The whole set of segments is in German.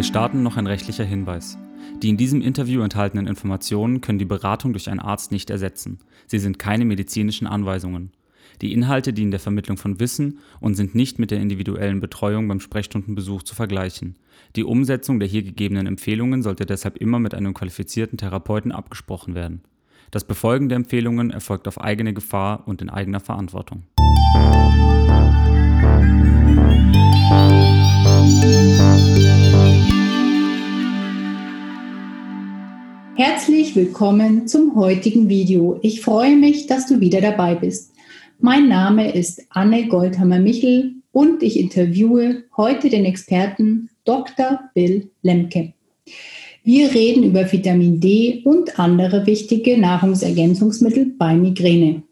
Wir starten, noch ein rechtlicher Hinweis. Die in diesem Interview enthaltenen Informationen können die Beratung durch einen Arzt nicht ersetzen. Sie sind keine medizinischen Anweisungen. Die Inhalte dienen der Vermittlung von Wissen und sind nicht mit der individuellen Betreuung beim Sprechstundenbesuch zu vergleichen. Die Umsetzung der hier gegebenen Empfehlungen sollte deshalb immer mit einem qualifizierten Therapeuten abgesprochen werden. Das Befolgen der Empfehlungen erfolgt auf eigene Gefahr und in eigener Verantwortung. Herzlich willkommen zum heutigen Video. Ich freue mich, dass du wieder dabei bist. Mein Name ist Anne Goldhammer-Michel und ich interviewe heute den Experten Dr. Bill Lemke. Wir reden über Vitamin D und andere wichtige Nahrungsergänzungsmittel bei Migräne.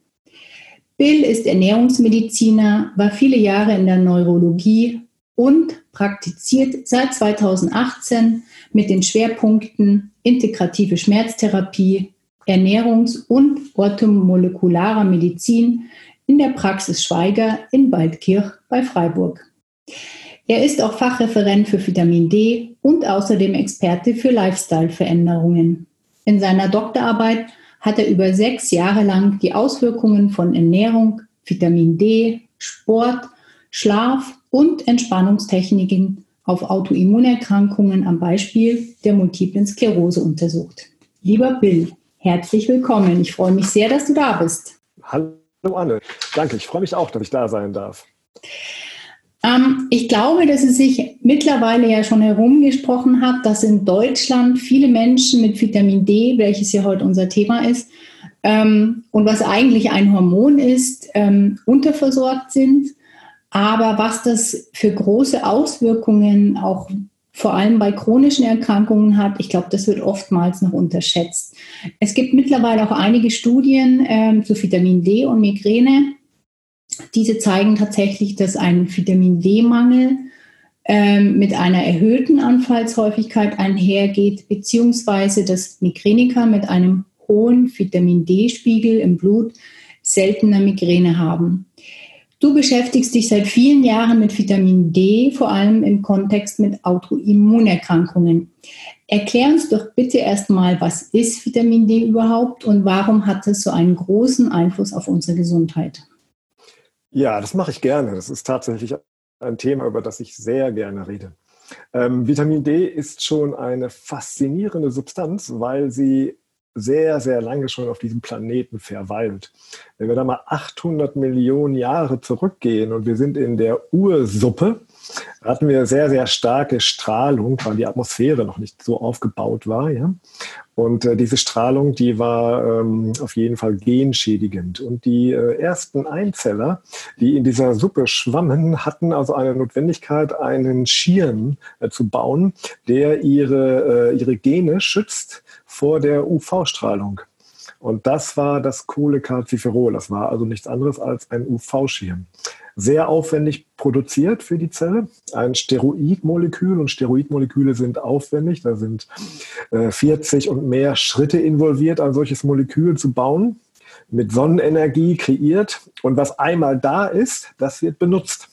Bill ist Ernährungsmediziner, war viele Jahre in der Neurologie und praktiziert seit 2018 mit den Schwerpunkten integrative Schmerztherapie, Ernährungs- und orthomolekularer Medizin in der Praxis Schweiger in Waldkirch bei Freiburg. Er ist auch Fachreferent für Vitamin D und außerdem Experte für Lifestyle-Veränderungen. In seiner Doktorarbeit hat er über sechs Jahre lang die Auswirkungen von Ernährung, Vitamin D, Sport, Schlaf und Entspannungstechniken auf Autoimmunerkrankungen am Beispiel der multiplen Sklerose untersucht. Lieber Bill, herzlich willkommen. Ich freue mich sehr, dass du da bist. Hallo Anne, danke. Ich freue mich auch, dass ich da sein darf. Ähm, ich glaube, dass es sich mittlerweile ja schon herumgesprochen hat, dass in Deutschland viele Menschen mit Vitamin D, welches ja heute unser Thema ist, ähm, und was eigentlich ein Hormon ist, ähm, unterversorgt sind. Aber was das für große Auswirkungen auch vor allem bei chronischen Erkrankungen hat, ich glaube, das wird oftmals noch unterschätzt. Es gibt mittlerweile auch einige Studien ähm, zu Vitamin D und Migräne. Diese zeigen tatsächlich, dass ein Vitamin D-Mangel ähm, mit einer erhöhten Anfallshäufigkeit einhergeht, beziehungsweise dass Migräniker mit einem hohen Vitamin D-Spiegel im Blut seltener Migräne haben. Du beschäftigst dich seit vielen Jahren mit Vitamin D, vor allem im Kontext mit Autoimmunerkrankungen. Erklär uns doch bitte erstmal, was ist Vitamin D überhaupt und warum hat es so einen großen Einfluss auf unsere Gesundheit? Ja, das mache ich gerne. Das ist tatsächlich ein Thema, über das ich sehr gerne rede. Ähm, Vitamin D ist schon eine faszinierende Substanz, weil sie sehr, sehr lange schon auf diesem Planeten verweilt. Wenn wir da mal 800 Millionen Jahre zurückgehen und wir sind in der Ursuppe, hatten wir sehr, sehr starke Strahlung, weil die Atmosphäre noch nicht so aufgebaut war. Ja? Und äh, diese Strahlung, die war ähm, auf jeden Fall genschädigend. Und die äh, ersten Einzeller, die in dieser Suppe schwammen, hatten also eine Notwendigkeit, einen Schirm äh, zu bauen, der ihre, äh, ihre Gene schützt vor der UV-Strahlung. Und das war das Kohlecalciferol. Das war also nichts anderes als ein UV-Schirm. Sehr aufwendig produziert für die Zelle. Ein Steroidmolekül und Steroidmoleküle sind aufwendig. Da sind äh, 40 und mehr Schritte involviert, ein solches Molekül zu bauen. Mit Sonnenenergie kreiert. Und was einmal da ist, das wird benutzt.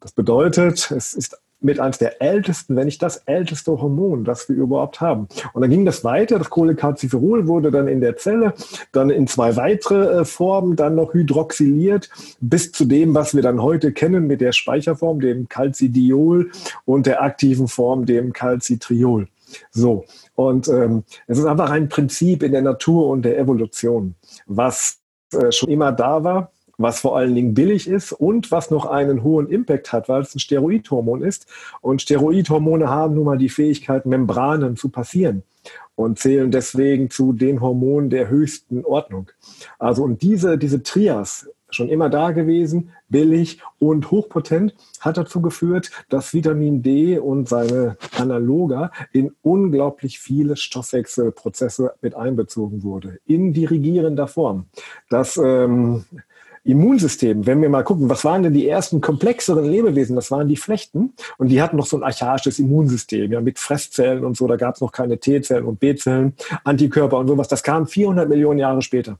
Das bedeutet, es ist mit eines der ältesten, wenn nicht das älteste Hormon, das wir überhaupt haben. Und dann ging das weiter. Das Cholecalciferol wurde dann in der Zelle, dann in zwei weitere äh, Formen, dann noch hydroxyliert, bis zu dem, was wir dann heute kennen mit der Speicherform, dem Calcidiol und der aktiven Form, dem Calcitriol. So. Und ähm, es ist einfach ein Prinzip in der Natur und der Evolution, was äh, schon immer da war was vor allen Dingen billig ist und was noch einen hohen Impact hat, weil es ein Steroidhormon ist. Und Steroidhormone haben nun mal die Fähigkeit, Membranen zu passieren und zählen deswegen zu den Hormonen der höchsten Ordnung. Also und diese, diese Trias, schon immer da gewesen, billig und hochpotent, hat dazu geführt, dass Vitamin D und seine Analoga in unglaublich viele Stoffwechselprozesse mit einbezogen wurde, in dirigierender Form. Das ähm, Immunsystem, wenn wir mal gucken, was waren denn die ersten komplexeren Lebewesen? Das waren die Flechten und die hatten noch so ein archaisches Immunsystem, ja, mit Fresszellen und so. Da gab es noch keine T-Zellen und B-Zellen, Antikörper und sowas. Das kam 400 Millionen Jahre später.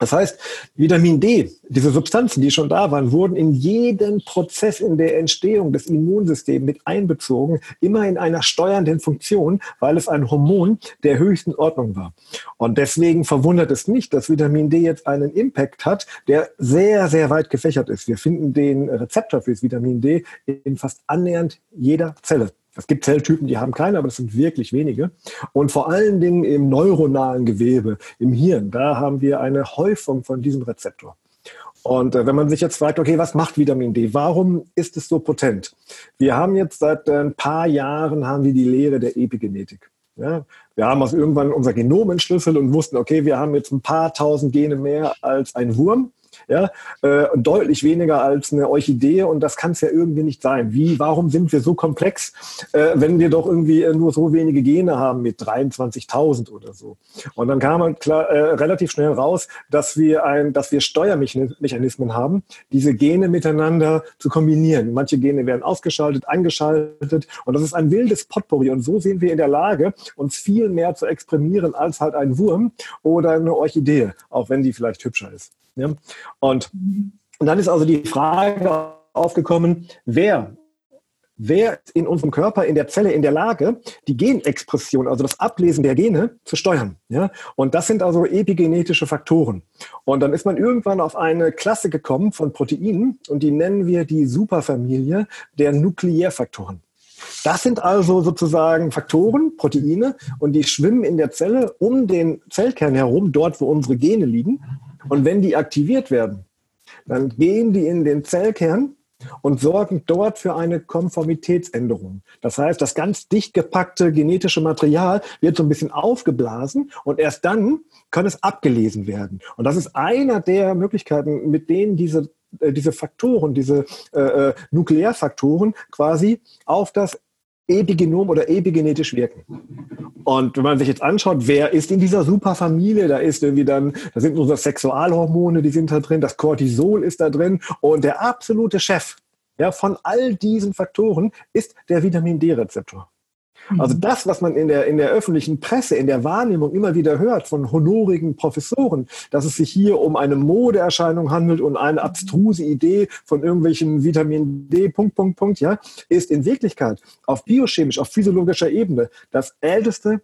Das heißt, Vitamin D, diese Substanzen, die schon da waren, wurden in jeden Prozess in der Entstehung des Immunsystems mit einbezogen, immer in einer steuernden Funktion, weil es ein Hormon der höchsten Ordnung war. Und deswegen verwundert es nicht, dass Vitamin D jetzt einen Impact hat, der sehr, sehr weit gefächert ist. Wir finden den Rezeptor für das Vitamin D in fast annähernd jeder Zelle. Es gibt Zelltypen, die haben keine, aber das sind wirklich wenige. Und vor allen Dingen im neuronalen Gewebe, im Hirn, da haben wir eine Häufung von diesem Rezeptor. Und äh, wenn man sich jetzt fragt, okay, was macht Vitamin D? Warum ist es so potent? Wir haben jetzt seit äh, ein paar Jahren haben wir die Lehre der Epigenetik. Ja, wir haben also irgendwann unser Genom entschlüsselt und wussten, okay, wir haben jetzt ein paar tausend Gene mehr als ein Wurm ja, äh, deutlich weniger als eine Orchidee und das kann es ja irgendwie nicht sein. Wie, warum sind wir so komplex, äh, wenn wir doch irgendwie äh, nur so wenige Gene haben mit 23.000 oder so? Und dann kam man klar, äh, relativ schnell raus, dass wir ein, dass wir Steuermechanismen haben, diese Gene miteinander zu kombinieren. Manche Gene werden ausgeschaltet, angeschaltet und das ist ein wildes Potpourri und so sind wir in der Lage, uns viel mehr zu exprimieren als halt ein Wurm oder eine Orchidee, auch wenn die vielleicht hübscher ist. Ja? Und, und dann ist also die Frage aufgekommen, wer wer in unserem Körper, in der Zelle in der Lage, die Genexpression, also das Ablesen der Gene, zu steuern. Ja? Und das sind also epigenetische Faktoren. Und dann ist man irgendwann auf eine Klasse gekommen von Proteinen und die nennen wir die Superfamilie der Nukleärfaktoren. Das sind also sozusagen Faktoren, Proteine, und die schwimmen in der Zelle um den Zellkern herum, dort, wo unsere Gene liegen. Und wenn die aktiviert werden, dann gehen die in den Zellkern und sorgen dort für eine Konformitätsänderung. Das heißt, das ganz dicht gepackte genetische Material wird so ein bisschen aufgeblasen und erst dann kann es abgelesen werden. Und das ist einer der Möglichkeiten, mit denen diese, äh, diese Faktoren, diese äh, äh Nuklearfaktoren quasi auf das epigenom oder epigenetisch wirken. Und wenn man sich jetzt anschaut, wer ist in dieser Superfamilie, da ist irgendwie dann, da sind unsere Sexualhormone, die sind da drin, das Cortisol ist da drin und der absolute Chef ja, von all diesen Faktoren ist der Vitamin D-Rezeptor. Also mhm. das, was man in der, in der öffentlichen Presse, in der Wahrnehmung immer wieder hört von honorigen Professoren, dass es sich hier um eine Modeerscheinung handelt und eine abstruse Idee von irgendwelchen Vitamin D, Punkt, Punkt, Punkt, ja, ist in Wirklichkeit auf biochemisch, auf physiologischer Ebene das älteste,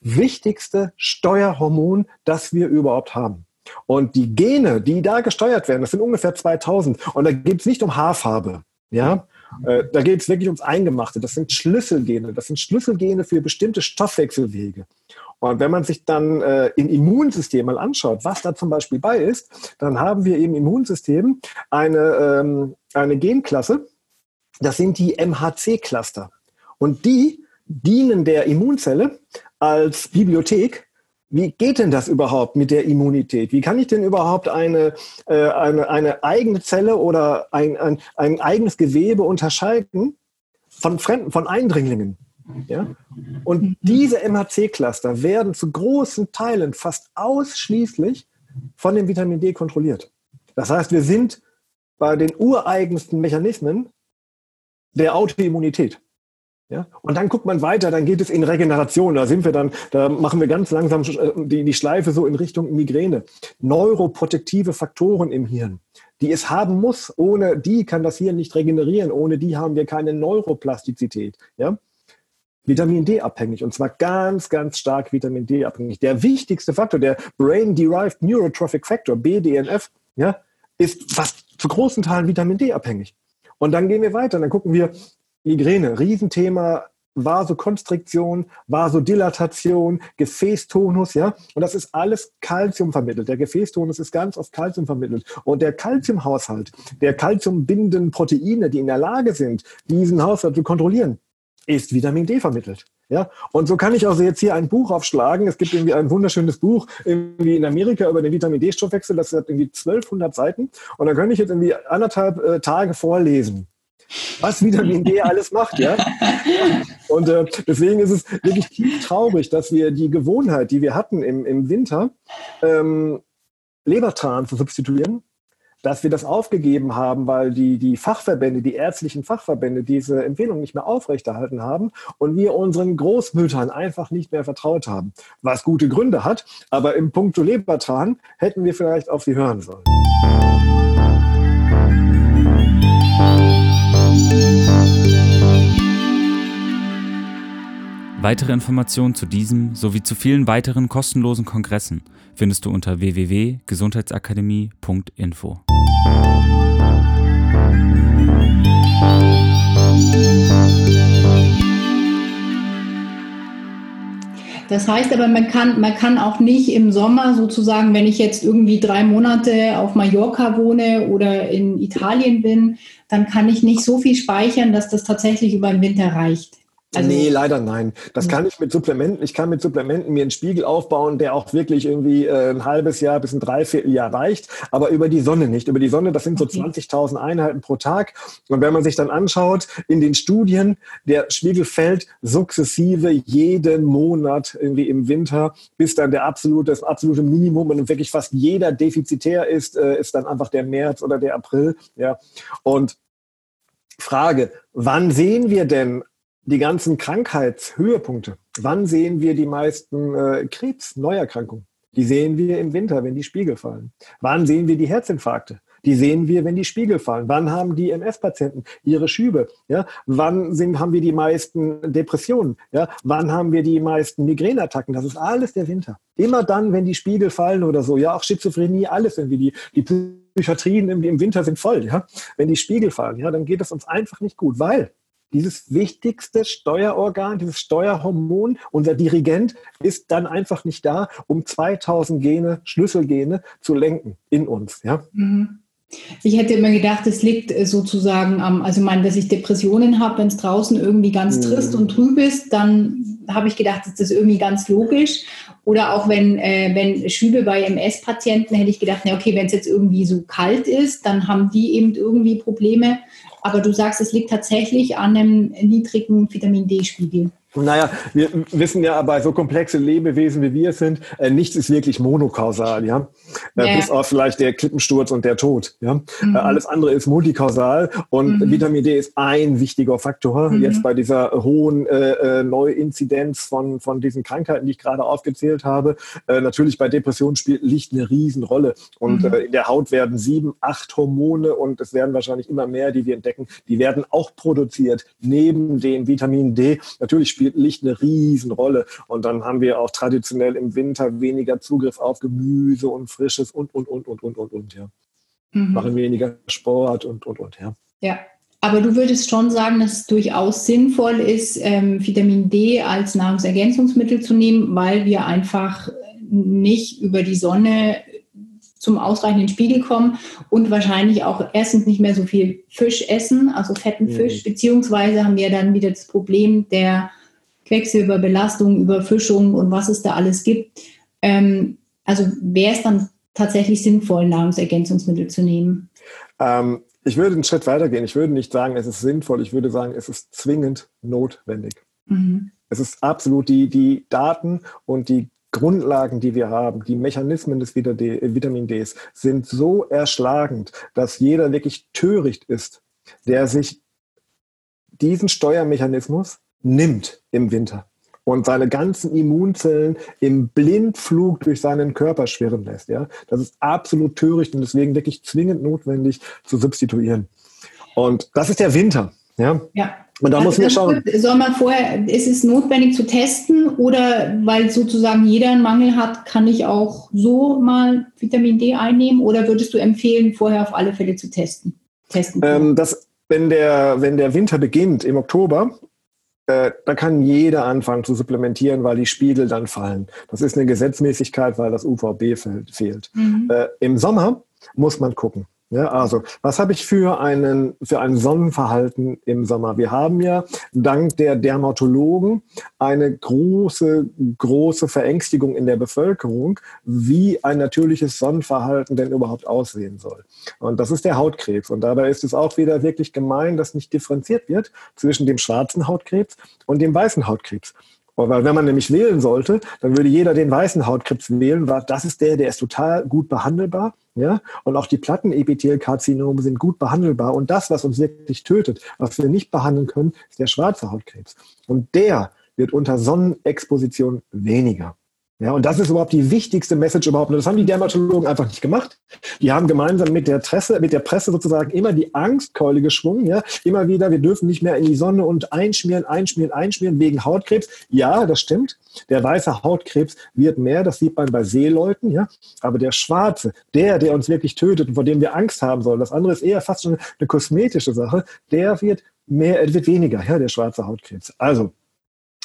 wichtigste Steuerhormon, das wir überhaupt haben. Und die Gene, die da gesteuert werden, das sind ungefähr 2000. Und da geht es nicht um Haarfarbe. Ja, äh, da geht es wirklich ums Eingemachte. Das sind Schlüsselgene. Das sind Schlüsselgene für bestimmte Stoffwechselwege. Und wenn man sich dann äh, im Immunsystem mal anschaut, was da zum Beispiel bei ist, dann haben wir im Immunsystem eine, ähm, eine Genklasse. Das sind die MHC-Cluster. Und die dienen der Immunzelle als Bibliothek wie geht denn das überhaupt mit der Immunität? Wie kann ich denn überhaupt eine, äh, eine, eine eigene Zelle oder ein, ein, ein eigenes Gewebe unterscheiden von Fremden, von Eindringlingen? Ja? Und diese MHC-Cluster werden zu großen Teilen fast ausschließlich von dem Vitamin D kontrolliert. Das heißt, wir sind bei den ureigensten Mechanismen der Autoimmunität. Ja? Und dann guckt man weiter, dann geht es in Regeneration. Da sind wir dann, da machen wir ganz langsam äh, die, Schleife so in Richtung Migräne. Neuroprotektive Faktoren im Hirn, die es haben muss. Ohne die kann das Hirn nicht regenerieren. Ohne die haben wir keine Neuroplastizität. Ja? Vitamin D abhängig und zwar ganz, ganz stark Vitamin D abhängig. Der wichtigste Faktor, der Brain Derived Neurotrophic Factor, BDNF, ja, ist fast zu großen Teilen Vitamin D abhängig. Und dann gehen wir weiter, dann gucken wir, Migräne, Riesenthema, Vasokonstriktion, Vasodilatation, Gefäßtonus, ja. Und das ist alles Kalzium vermittelt. Der Gefäßtonus ist ganz oft Kalzium vermittelt. Und der Kalziumhaushalt, der kalziumbindenden Proteine, die in der Lage sind, diesen Haushalt zu kontrollieren, ist Vitamin D vermittelt. Ja, und so kann ich also jetzt hier ein Buch aufschlagen. Es gibt irgendwie ein wunderschönes Buch irgendwie in Amerika über den Vitamin D-Stoffwechsel. Das hat irgendwie 1200 Seiten. Und da kann ich jetzt irgendwie anderthalb äh, Tage vorlesen was Vitamin D alles macht, ja. Und äh, deswegen ist es wirklich tief traurig, dass wir die Gewohnheit, die wir hatten im, im Winter, ähm, Lebertran zu substituieren, dass wir das aufgegeben haben, weil die, die Fachverbände, die ärztlichen Fachverbände diese Empfehlung nicht mehr aufrechterhalten haben und wir unseren Großmüttern einfach nicht mehr vertraut haben. Was gute Gründe hat, aber im Punkto Lebertran hätten wir vielleicht auf sie hören sollen. Weitere Informationen zu diesem sowie zu vielen weiteren kostenlosen Kongressen findest du unter www.gesundheitsakademie.info. Das heißt aber, man kann, man kann auch nicht im Sommer sozusagen, wenn ich jetzt irgendwie drei Monate auf Mallorca wohne oder in Italien bin, dann kann ich nicht so viel speichern, dass das tatsächlich über den Winter reicht. Also, nee, leider nein. Das kann ich mit Supplementen. Ich kann mit Supplementen mir einen Spiegel aufbauen, der auch wirklich irgendwie äh, ein halbes Jahr bis ein Dreivierteljahr reicht, aber über die Sonne nicht. Über die Sonne, das sind so okay. 20.000 Einheiten pro Tag. Und wenn man sich dann anschaut, in den Studien, der Spiegel fällt sukzessive jeden Monat irgendwie im Winter, bis dann der absolute, das absolute Minimum und wirklich fast jeder defizitär ist, äh, ist dann einfach der März oder der April. Ja. Und Frage, wann sehen wir denn die ganzen Krankheitshöhepunkte. Wann sehen wir die meisten äh, Krebs-Neuerkrankungen? Die sehen wir im Winter, wenn die Spiegel fallen. Wann sehen wir die Herzinfarkte? Die sehen wir, wenn die Spiegel fallen. Wann haben die MS-Patienten ihre Schübe? Ja? Wann sind, haben wir die meisten Depressionen? Ja? Wann haben wir die meisten Migräneattacken? Das ist alles der Winter. Immer dann, wenn die Spiegel fallen oder so. Ja, auch Schizophrenie, alles irgendwie. Die, die Psychiatrien im, im Winter sind voll. Ja? Wenn die Spiegel fallen, ja, dann geht es uns einfach nicht gut, weil dieses wichtigste Steuerorgan, dieses Steuerhormon, unser Dirigent, ist dann einfach nicht da, um 2000 Gene, Schlüsselgene zu lenken in uns. Ja? Mhm. Ich hätte immer gedacht, es liegt äh, sozusagen am, also ich meine, dass ich Depressionen habe, wenn es draußen irgendwie ganz mhm. trist und trüb ist, dann habe ich gedacht, das ist irgendwie ganz logisch. Oder auch wenn, äh, wenn Schübe bei MS-Patienten, hätte ich gedacht, na okay, wenn es jetzt irgendwie so kalt ist, dann haben die eben irgendwie Probleme. Aber du sagst, es liegt tatsächlich an einem niedrigen Vitamin D-Spiegel. Naja, wir wissen ja bei so komplexe Lebewesen wie wir sind, äh, nichts ist wirklich monokausal, ja. Äh, ja. Bis auf vielleicht der Klippensturz und der Tod, ja. Äh, mhm. Äh, alles andere ist multikausal und mhm. Vitamin D ist ein wichtiger Faktor. Mhm. Jetzt bei dieser hohen äh, äh, Neuinzidenz von, von diesen Krankheiten, die ich gerade aufgezählt habe. natürlich bei Depressionen spielt Licht eine Riesenrolle. Und mhm. in der Haut werden sieben, acht Hormone und es werden wahrscheinlich immer mehr, die wir entdecken, die werden auch produziert neben dem Vitamin D. Natürlich spielt spielt Licht eine Riesenrolle. Und dann haben wir auch traditionell im Winter weniger Zugriff auf Gemüse und Frisches und, und, und, und, und, und, und, ja. Mhm. Machen weniger Sport und, und, und, ja. Ja. Aber du würdest schon sagen, dass es durchaus sinnvoll ist, ähm, Vitamin D als Nahrungsergänzungsmittel zu nehmen, weil wir einfach nicht über die Sonne zum ausreichenden Spiegel kommen und wahrscheinlich auch erstens nicht mehr so viel Fisch essen, also fetten Fisch, mhm. beziehungsweise haben wir dann wieder das Problem der Quecksilberbelastung, Überfischung und was es da alles gibt. Ähm, also wäre es dann tatsächlich sinnvoll, Nahrungsergänzungsmittel zu nehmen? Ähm, ich würde einen Schritt weitergehen. Ich würde nicht sagen, es ist sinnvoll. Ich würde sagen, es ist zwingend notwendig. Mhm. Es ist absolut die, die Daten und die Grundlagen, die wir haben, die Mechanismen des Vitamin Ds sind so erschlagend, dass jeder wirklich töricht ist, der sich diesen Steuermechanismus nimmt im Winter und seine ganzen Immunzellen im Blindflug durch seinen Körper schwirren lässt. Ja? Das ist absolut töricht und deswegen wirklich zwingend notwendig zu substituieren. Und das ist der Winter. Ja. ja. Und da also muss man schauen. Soll man vorher, ist es notwendig zu testen oder weil sozusagen jeder einen Mangel hat, kann ich auch so mal Vitamin D einnehmen oder würdest du empfehlen, vorher auf alle Fälle zu testen? testen ähm, das, wenn, der, wenn der Winter beginnt im Oktober, äh, da kann jeder anfangen zu supplementieren, weil die Spiegel dann fallen. Das ist eine Gesetzmäßigkeit, weil das UVB fehlt. Mhm. Äh, Im Sommer muss man gucken. Ja, also, was habe ich für einen, für ein Sonnenverhalten im Sommer? Wir haben ja dank der Dermatologen eine große, große Verängstigung in der Bevölkerung, wie ein natürliches Sonnenverhalten denn überhaupt aussehen soll. Und das ist der Hautkrebs. Und dabei ist es auch wieder wirklich gemein, dass nicht differenziert wird zwischen dem schwarzen Hautkrebs und dem weißen Hautkrebs. Weil wenn man nämlich wählen sollte, dann würde jeder den weißen Hautkrebs wählen, weil das ist der, der ist total gut behandelbar. Ja? Und auch die Plattenepithelkarzinome sind gut behandelbar. Und das, was uns wirklich tötet, was wir nicht behandeln können, ist der schwarze Hautkrebs. Und der wird unter Sonnenexposition weniger. Ja, und das ist überhaupt die wichtigste Message überhaupt. Und das haben die Dermatologen einfach nicht gemacht. Die haben gemeinsam mit der Presse, mit der Presse sozusagen immer die Angstkeule geschwungen. Ja, immer wieder, wir dürfen nicht mehr in die Sonne und einschmieren, einschmieren, einschmieren wegen Hautkrebs. Ja, das stimmt. Der weiße Hautkrebs wird mehr. Das sieht man bei Seeleuten. Ja, aber der schwarze, der, der uns wirklich tötet und vor dem wir Angst haben sollen, das andere ist eher fast schon eine kosmetische Sache. Der wird mehr, wird weniger. Ja, der schwarze Hautkrebs. Also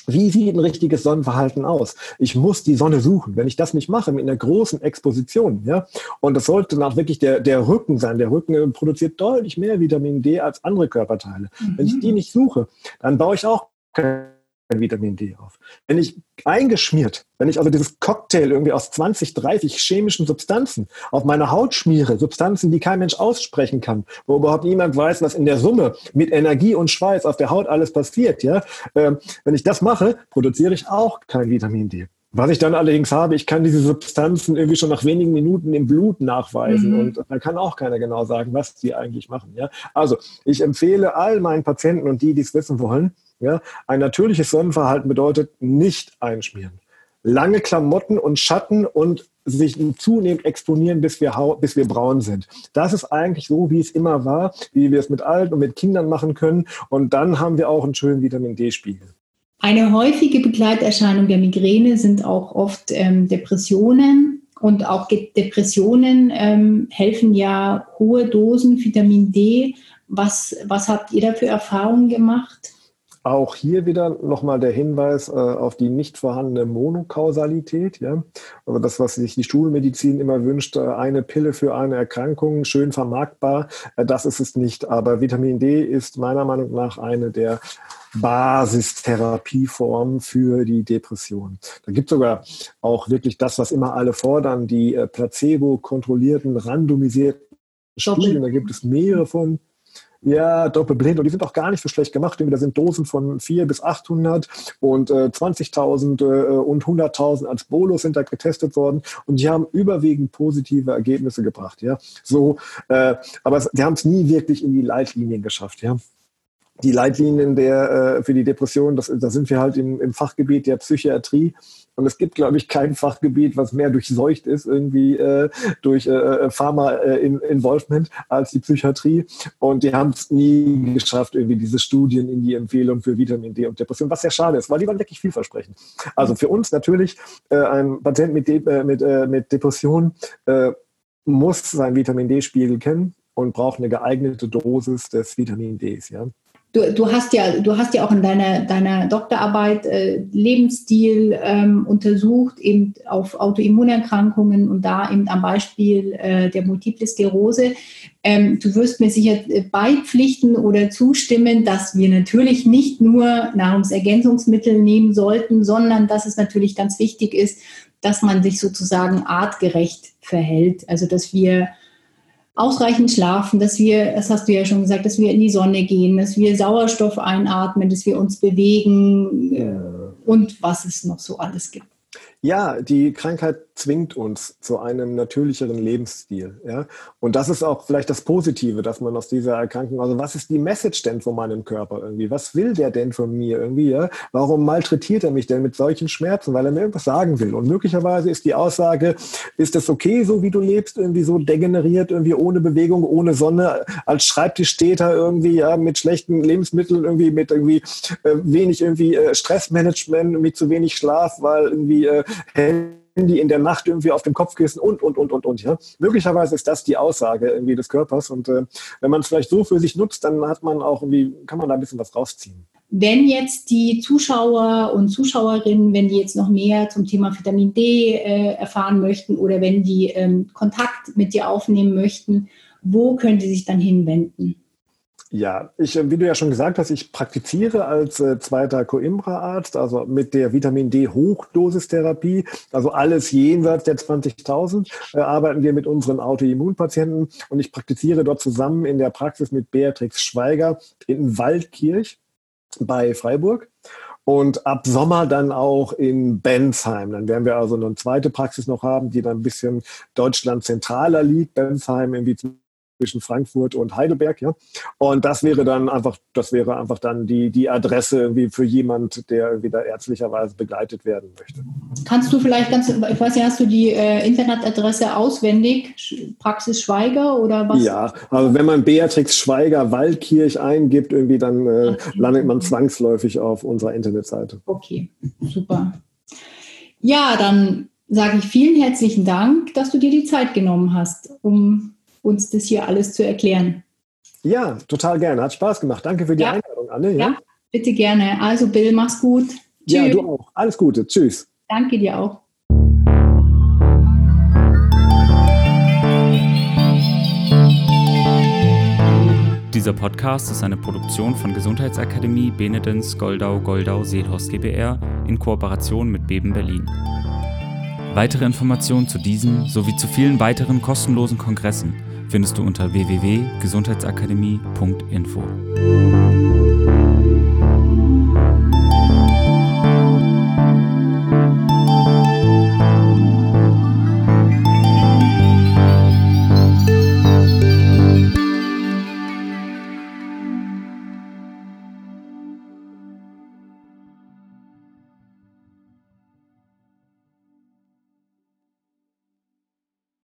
wie sieht ein richtiges Sonnenverhalten aus? Ich muss die Sonne suchen. Wenn ich das nicht mache, mit einer großen Exposition, ja, und das sollte dann auch wirklich der, der Rücken sein. Der Rücken produziert deutlich mehr Vitamin D als andere Körperteile. Mhm. Wenn ich die nicht suche, dann baue ich auch keine Vitamin D auf. Wenn ich eingeschmiert, wenn ich also dieses Cocktail irgendwie aus 20, 30 chemischen Substanzen auf meine Haut schmiere, Substanzen, die kein Mensch aussprechen kann, wo überhaupt niemand weiß, was in der Summe mit Energie und Schweiß auf der Haut alles passiert, ja, ähm, wenn ich das mache, produziere ich auch kein Vitamin D. Was ich dann allerdings habe, ich kann diese Substanzen irgendwie schon nach wenigen Minuten im Blut nachweisen mhm. und da kann auch keiner genau sagen, was sie eigentlich machen. Ja? Also ich empfehle all meinen Patienten und die, die es wissen wollen, ja, ein natürliches Sonnenverhalten bedeutet nicht einschmieren. Lange Klamotten und Schatten und sich zunehmend exponieren, bis wir, bis wir braun sind. Das ist eigentlich so, wie es immer war, wie wir es mit Alten und mit Kindern machen können. Und dann haben wir auch einen schönen Vitamin D-Spiegel. Eine häufige Begleiterscheinung der Migräne sind auch oft ähm, Depressionen. Und auch Depressionen ähm, helfen ja hohe Dosen Vitamin D. Was, was habt ihr da für Erfahrungen gemacht? Auch hier wieder nochmal der Hinweis äh, auf die nicht vorhandene Monokausalität. Ja? Also das, was sich die Schulmedizin immer wünscht, äh, eine Pille für eine Erkrankung, schön vermarktbar, äh, das ist es nicht. Aber Vitamin D ist meiner Meinung nach eine der Basistherapieformen für die Depression. Da gibt es sogar auch wirklich das, was immer alle fordern, die äh, placebo-kontrollierten, randomisierten Studien. Da gibt es mehrere von. Ja, doppelblind. Und die sind auch gar nicht so schlecht gemacht. Da sind Dosen von 4 bis 800 und äh, 20.000 äh, und 100.000 als Bolus sind da getestet worden. Und die haben überwiegend positive Ergebnisse gebracht. Ja, so, äh, aber die haben es nie wirklich in die Leitlinien geschafft. Ja die Leitlinien der, äh, für die Depression, das, da sind wir halt im, im Fachgebiet der Psychiatrie. Und es gibt, glaube ich, kein Fachgebiet, was mehr durchseucht ist, irgendwie äh, durch äh, äh Pharma-Involvement äh, als die Psychiatrie. Und die haben es nie geschafft, irgendwie diese Studien in die Empfehlung für Vitamin D und Depression, was sehr schade ist, weil die waren wirklich vielversprechend. Also für uns natürlich, äh, ein Patient mit, De äh, mit, äh, mit Depression äh, muss seinen Vitamin D-Spiegel kennen und braucht eine geeignete Dosis des Vitamin Ds. Ja? Du, du hast ja, du hast ja auch in deiner, deiner Doktorarbeit äh, Lebensstil ähm, untersucht, eben auf Autoimmunerkrankungen und da eben am Beispiel äh, der Multiple Sklerose. Ähm, du wirst mir sicher äh, beipflichten oder zustimmen, dass wir natürlich nicht nur Nahrungsergänzungsmittel nehmen sollten, sondern dass es natürlich ganz wichtig ist, dass man sich sozusagen artgerecht verhält. Also dass wir ausreichend schlafen, dass wir, das hast du ja schon gesagt, dass wir in die Sonne gehen, dass wir Sauerstoff einatmen, dass wir uns bewegen äh, und was es noch so alles gibt. Ja, die Krankheit zwingt uns zu einem natürlicheren Lebensstil. Ja? Und das ist auch vielleicht das Positive, dass man aus dieser Erkrankung, also was ist die Message denn von meinem Körper irgendwie? Was will der denn von mir irgendwie? Ja? Warum malträtiert er mich denn mit solchen Schmerzen? Weil er mir irgendwas sagen will. Und möglicherweise ist die Aussage, ist es okay, so wie du lebst, irgendwie so degeneriert, irgendwie ohne Bewegung, ohne Sonne, als Schreibtisch steht er irgendwie, ja, mit schlechten Lebensmitteln, irgendwie mit irgendwie äh, wenig irgendwie äh, Stressmanagement, mit zu wenig Schlaf, weil irgendwie äh, Handy in der Nacht irgendwie auf dem Kopfkissen und, und, und, und, und. Ja? Möglicherweise ist das die Aussage irgendwie des Körpers. Und äh, wenn man es vielleicht so für sich nutzt, dann hat man auch irgendwie, kann man da ein bisschen was rausziehen. Wenn jetzt die Zuschauer und Zuschauerinnen, wenn die jetzt noch mehr zum Thema Vitamin D äh, erfahren möchten oder wenn die ähm, Kontakt mit dir aufnehmen möchten, wo können die sich dann hinwenden? Ja, ich, äh, wie du ja schon gesagt hast, ich praktiziere als äh, zweiter Coimbra-Arzt, also mit der Vitamin D-Hochdosistherapie, also alles jenseits der 20.000, äh, arbeiten wir mit unseren Autoimmunpatienten und ich praktiziere dort zusammen in der Praxis mit Beatrix Schweiger in Waldkirch bei Freiburg. und ab Sommer dann auch in Bensheim. Dann werden wir also eine zweite Praxis noch haben, die dann ein bisschen Deutschland zentraler liegt. Bensheim irgendwie zwischen Frankfurt und Heidelberg, ja. Und das wäre dann einfach, das wäre einfach dann die, die Adresse irgendwie für jemand, der wieder ärztlicherweise begleitet werden möchte. Kannst du vielleicht ganz, ich weiß nicht, hast du die äh, Internetadresse auswendig? Praxis Schweiger oder was? Ja, also wenn man Beatrix Schweiger Waldkirch eingibt, irgendwie dann äh, okay. landet man zwangsläufig auf unserer Internetseite. Okay, super. Ja, dann sage ich vielen herzlichen Dank, dass du dir die Zeit genommen hast, um uns das hier alles zu erklären. Ja, total gerne. Hat Spaß gemacht. Danke für die ja. Einladung, Anne. Ja? ja, bitte gerne. Also Bill, mach's gut. Tschüss. Ja, du auch. Alles Gute. Tschüss. Danke dir auch. Dieser Podcast ist eine Produktion von Gesundheitsakademie Benedens Goldau Goldau Seelhorst GbR in Kooperation mit Beben Berlin. Weitere Informationen zu diesem sowie zu vielen weiteren kostenlosen Kongressen findest du unter www.gesundheitsakademie.info.